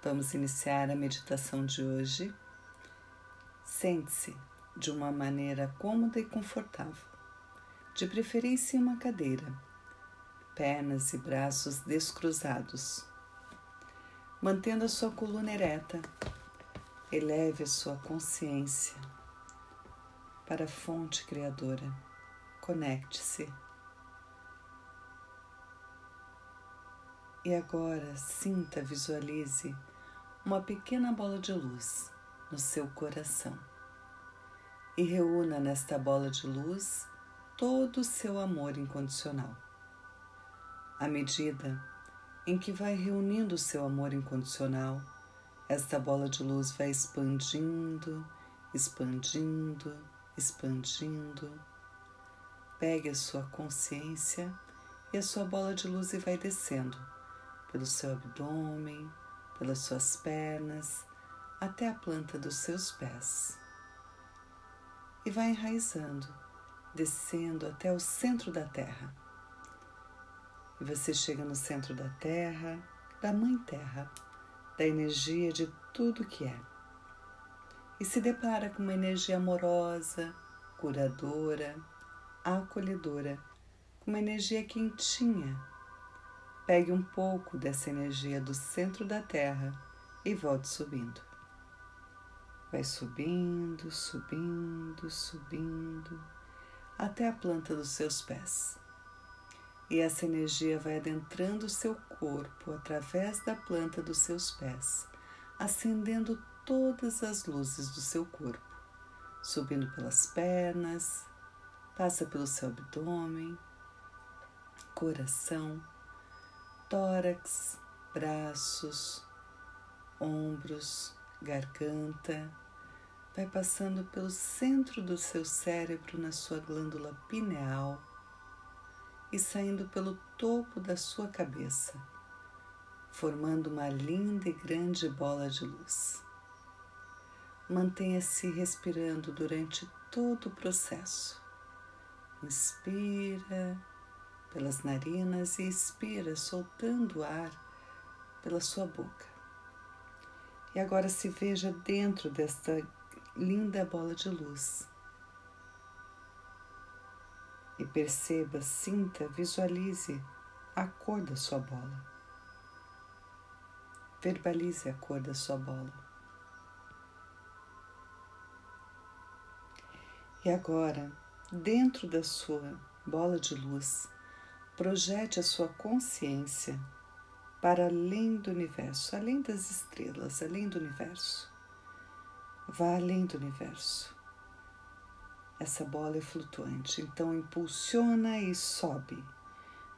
Vamos iniciar a meditação de hoje. Sente-se de uma maneira cômoda e confortável, de preferência em uma cadeira, pernas e braços descruzados. Mantendo a sua coluna ereta, eleve a sua consciência para a fonte criadora. Conecte-se. E agora sinta, visualize uma pequena bola de luz no seu coração e reúna nesta bola de luz todo o seu amor incondicional. À medida em que vai reunindo o seu amor incondicional, esta bola de luz vai expandindo, expandindo, expandindo. Pegue a sua consciência e a sua bola de luz e vai descendo pelo seu abdômen, pelas suas pernas, até a planta dos seus pés. E vai enraizando, descendo até o centro da Terra. E você chega no centro da Terra, da Mãe Terra, da energia de tudo que é. E se depara com uma energia amorosa, curadora, acolhedora, com uma energia quentinha Pegue um pouco dessa energia do centro da Terra e volte subindo. Vai subindo, subindo, subindo, até a planta dos seus pés. E essa energia vai adentrando o seu corpo através da planta dos seus pés, acendendo todas as luzes do seu corpo, subindo pelas pernas, passa pelo seu abdômen, coração tórax, braços, ombros, garganta, vai passando pelo centro do seu cérebro na sua glândula pineal e saindo pelo topo da sua cabeça, formando uma linda e grande bola de luz. Mantenha-se respirando durante todo o processo. Inspira pelas narinas e expira, soltando o ar pela sua boca. E agora se veja dentro desta linda bola de luz. E perceba, sinta, visualize a cor da sua bola. Verbalize a cor da sua bola. E agora, dentro da sua bola de luz, Projete a sua consciência para além do universo, além das estrelas, além do universo. Vá além do universo. Essa bola é flutuante, então impulsiona e sobe.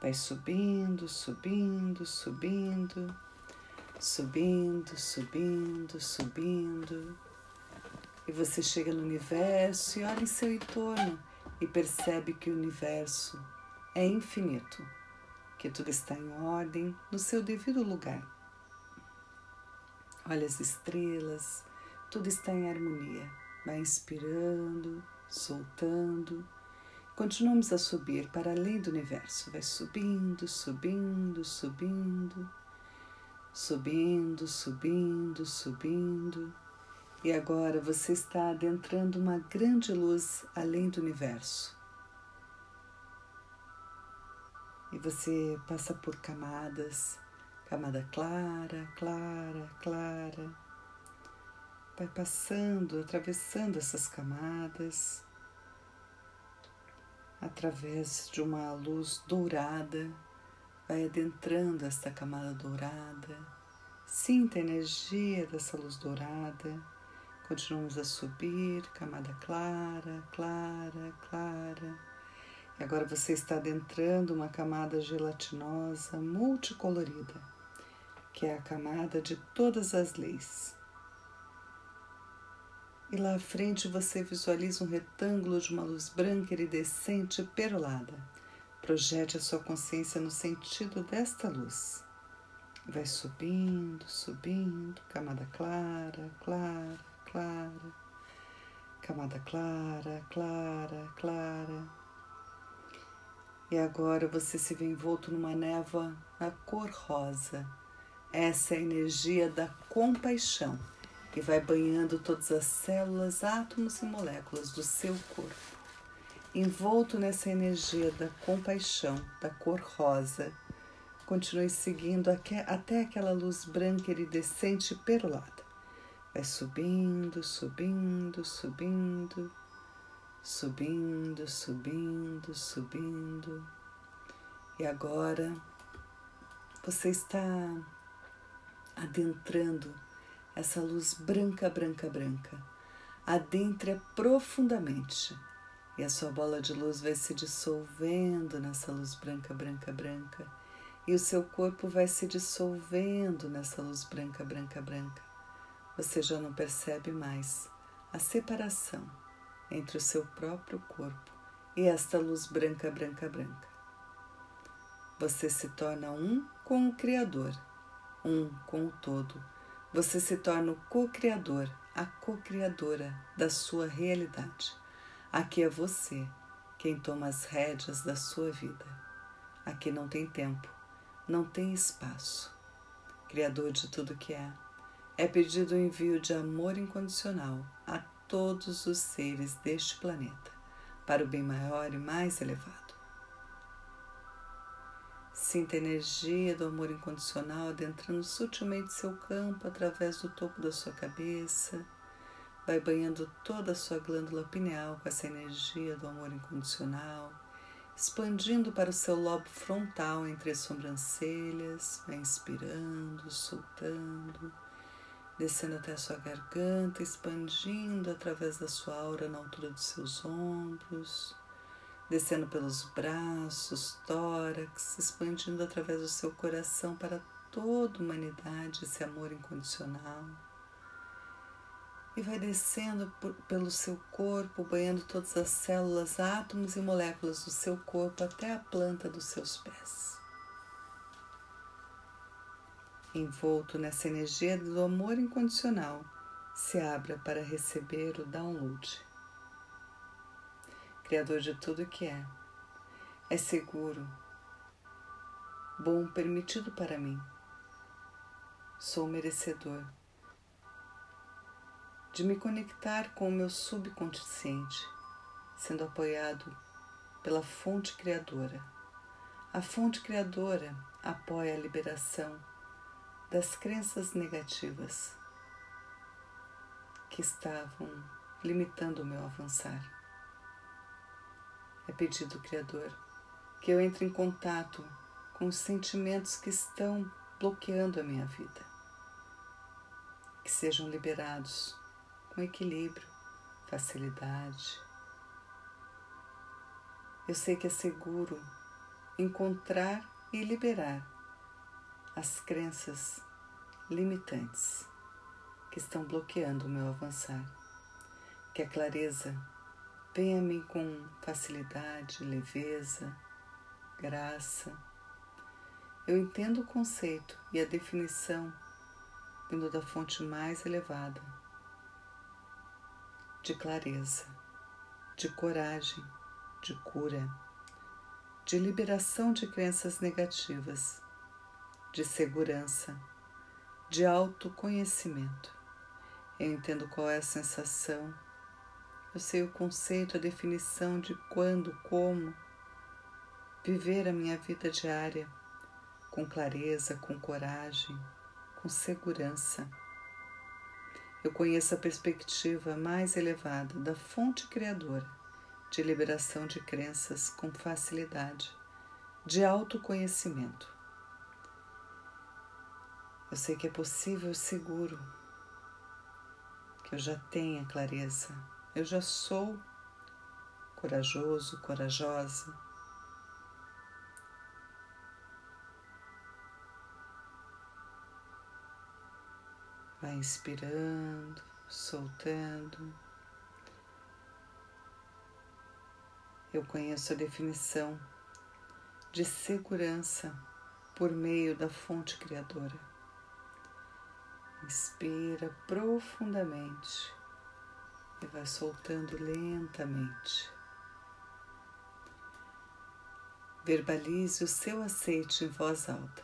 Vai subindo, subindo, subindo, subindo, subindo, subindo. E você chega no universo e olha em seu entorno e percebe que o universo é infinito, que tudo está em ordem no seu devido lugar. Olha as estrelas, tudo está em harmonia. Vai inspirando, soltando. Continuamos a subir para além do universo. Vai subindo, subindo, subindo, subindo, subindo, subindo. E agora você está adentrando uma grande luz além do universo e você passa por camadas, camada clara, clara, clara. Vai passando, atravessando essas camadas, através de uma luz dourada, vai adentrando esta camada dourada. Sinta a energia dessa luz dourada. Continuamos a subir, camada clara, clara, clara agora você está adentrando uma camada gelatinosa multicolorida, que é a camada de todas as leis. E lá à frente você visualiza um retângulo de uma luz branca iridescente perolada. Projete a sua consciência no sentido desta luz. Vai subindo, subindo, camada clara, clara, clara, camada clara, clara, clara e agora você se vê envolto numa névoa na cor rosa, Essa é a energia da compaixão que vai banhando todas as células, átomos e moléculas do seu corpo. Envolto nessa energia da compaixão, da cor rosa, continue seguindo até aquela luz branca iridescente perolada. Vai subindo, subindo, subindo, subindo, subindo, subindo. E agora você está adentrando essa luz branca, branca, branca. Adentre profundamente e a sua bola de luz vai se dissolvendo nessa luz branca, branca, branca. E o seu corpo vai se dissolvendo nessa luz branca, branca, branca. Você já não percebe mais a separação entre o seu próprio corpo e esta luz branca, branca, branca. Você se torna um com o Criador, um com o todo. Você se torna o co-criador, a co-criadora da sua realidade. Aqui é você quem toma as rédeas da sua vida. Aqui não tem tempo, não tem espaço. Criador de tudo que é, é pedido o envio de amor incondicional a todos os seres deste planeta, para o bem maior e mais elevado. Sinta a energia do amor incondicional adentrando sutilmente seu campo através do topo da sua cabeça. Vai banhando toda a sua glândula pineal com essa energia do amor incondicional, expandindo para o seu lobo frontal entre as sobrancelhas. Vai inspirando, soltando, descendo até a sua garganta, expandindo através da sua aura na altura dos seus ombros descendo pelos braços, tórax, expandindo através do seu coração para toda a humanidade esse amor incondicional. E vai descendo por, pelo seu corpo, banhando todas as células, átomos e moléculas do seu corpo até a planta dos seus pés. Envolto nessa energia do amor incondicional, se abra para receber o download Criador de tudo que é. É seguro, bom, permitido para mim. Sou merecedor de me conectar com o meu subconsciente, sendo apoiado pela fonte criadora. A fonte criadora apoia a liberação das crenças negativas que estavam limitando o meu avançar. É pedido, Criador, que eu entre em contato com os sentimentos que estão bloqueando a minha vida. Que sejam liberados com equilíbrio, facilidade. Eu sei que é seguro encontrar e liberar as crenças limitantes que estão bloqueando o meu avançar. Que a clareza Venha a mim com facilidade, leveza, graça. Eu entendo o conceito e a definição vindo da fonte mais elevada de clareza, de coragem, de cura, de liberação de crenças negativas, de segurança, de autoconhecimento. Eu entendo qual é a sensação eu sei o conceito, a definição de quando, como viver a minha vida diária com clareza, com coragem, com segurança. Eu conheço a perspectiva mais elevada da fonte criadora de liberação de crenças com facilidade, de autoconhecimento. Eu sei que é possível, seguro, que eu já tenha clareza eu já sou corajoso, corajosa. Vai inspirando, soltando. Eu conheço a definição de segurança por meio da fonte criadora. Inspira profundamente e vai soltando lentamente. Verbalize o seu aceite em voz alta.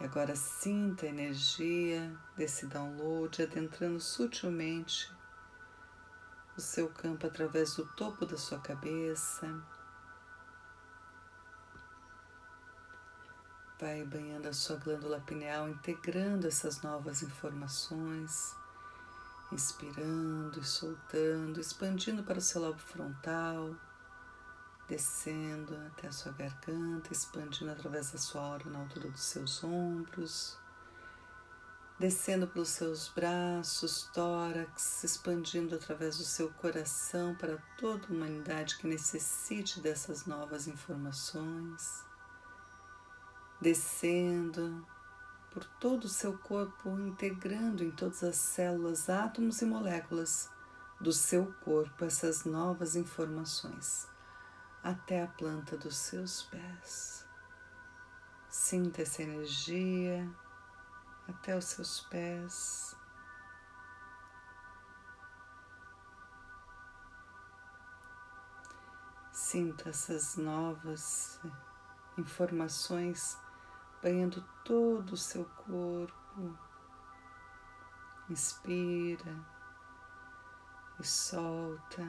E agora sinta a energia desse download adentrando sutilmente o seu campo através do topo da sua cabeça. Vai banhando a sua glândula pineal, integrando essas novas informações, inspirando e soltando, expandindo para o seu lobo frontal descendo até a sua garganta, expandindo através da sua aura na altura dos seus ombros, descendo pelos seus braços, tórax, expandindo através do seu coração para toda a humanidade que necessite dessas novas informações, descendo por todo o seu corpo, integrando em todas as células, átomos e moléculas do seu corpo essas novas informações até a planta dos seus pés. Sinta essa energia até os seus pés. Sinta essas novas informações banhando todo o seu corpo. Inspira e solta.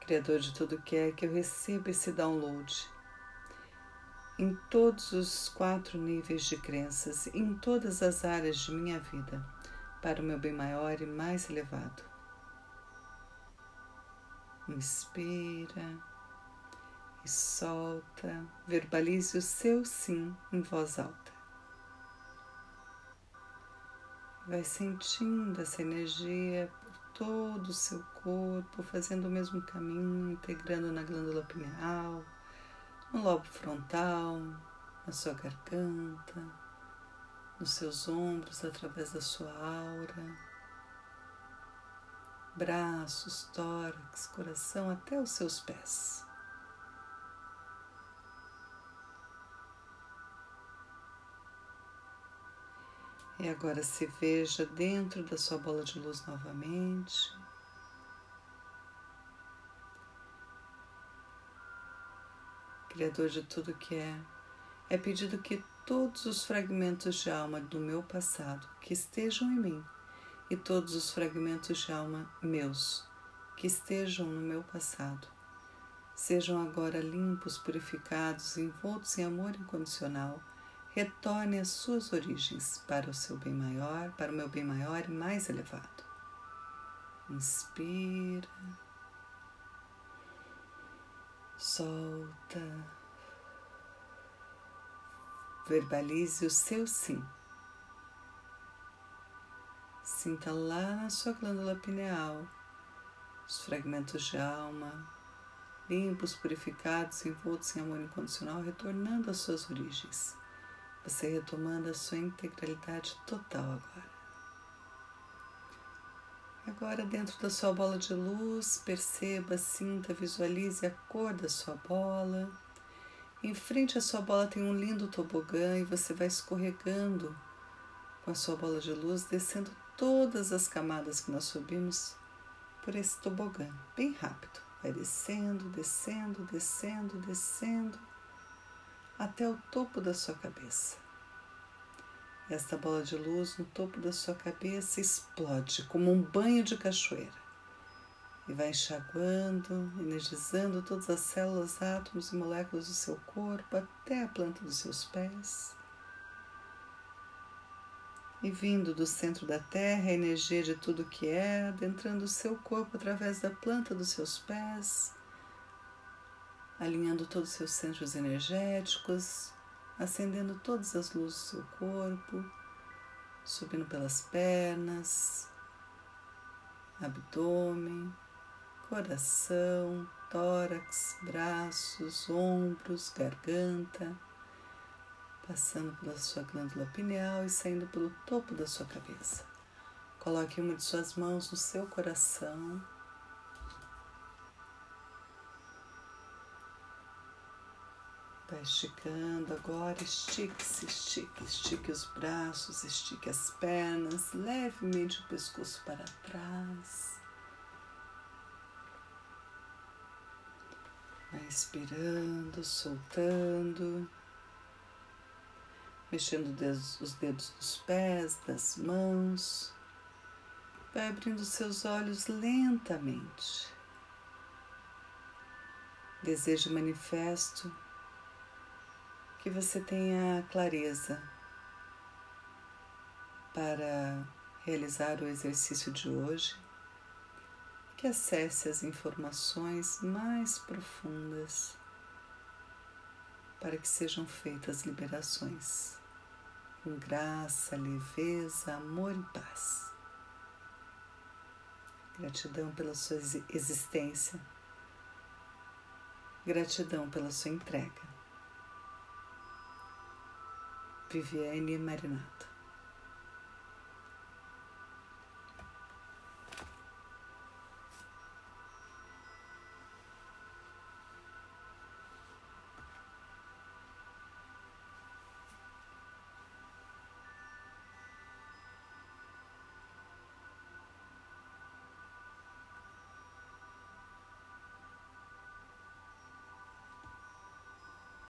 Criador de tudo que é, que eu receba esse download em todos os quatro níveis de crenças, em todas as áreas de minha vida, para o meu bem maior e mais elevado. Inspira e solta, verbalize o seu sim em voz alta. Vai sentindo essa energia todo o seu corpo, fazendo o mesmo caminho, integrando na glândula pineal, no lobo frontal, na sua garganta, nos seus ombros através da sua aura, braços, tórax, coração até os seus pés. E agora se veja dentro da sua bola de luz novamente. Criador de tudo que é, é pedido que todos os fragmentos de alma do meu passado que estejam em mim e todos os fragmentos de alma meus que estejam no meu passado sejam agora limpos, purificados, envoltos em amor incondicional retorne às suas origens para o seu bem maior, para o meu bem maior e mais elevado. Inspira, solta, verbalize o seu sim. Sinta lá na sua glândula pineal os fragmentos de alma, limpos, purificados, envoltos em amor incondicional, retornando às suas origens você retomando a sua integralidade total agora. Agora, dentro da sua bola de luz, perceba, sinta, visualize a cor da sua bola. Em frente à sua bola tem um lindo tobogã e você vai escorregando com a sua bola de luz, descendo todas as camadas que nós subimos por esse tobogã, bem rápido. Vai descendo, descendo, descendo, descendo até o topo da sua cabeça. Esta bola de luz no topo da sua cabeça explode como um banho de cachoeira e vai enxaguando, energizando todas as células, átomos e moléculas do seu corpo até a planta dos seus pés. E vindo do centro da Terra, a energia de tudo que é, adentrando o seu corpo através da planta dos seus pés, alinhando todos os seus centros energéticos, acendendo todas as luzes do seu corpo, subindo pelas pernas, abdômen, coração, tórax, braços, ombros, garganta, passando pela sua glândula pineal e saindo pelo topo da sua cabeça. Coloque uma de suas mãos no seu coração Vai esticando agora, estique-se, estique, estique os braços, estique as pernas, levemente o pescoço para trás. Vai expirando, soltando, mexendo os dedos dos pés, das mãos. Vai abrindo seus olhos lentamente. Desejo manifesto que você tenha clareza para realizar o exercício de hoje, que acesse as informações mais profundas para que sejam feitas liberações com graça, leveza, amor e paz. Gratidão pela sua existência. Gratidão pela sua entrega. Viviane Marinato.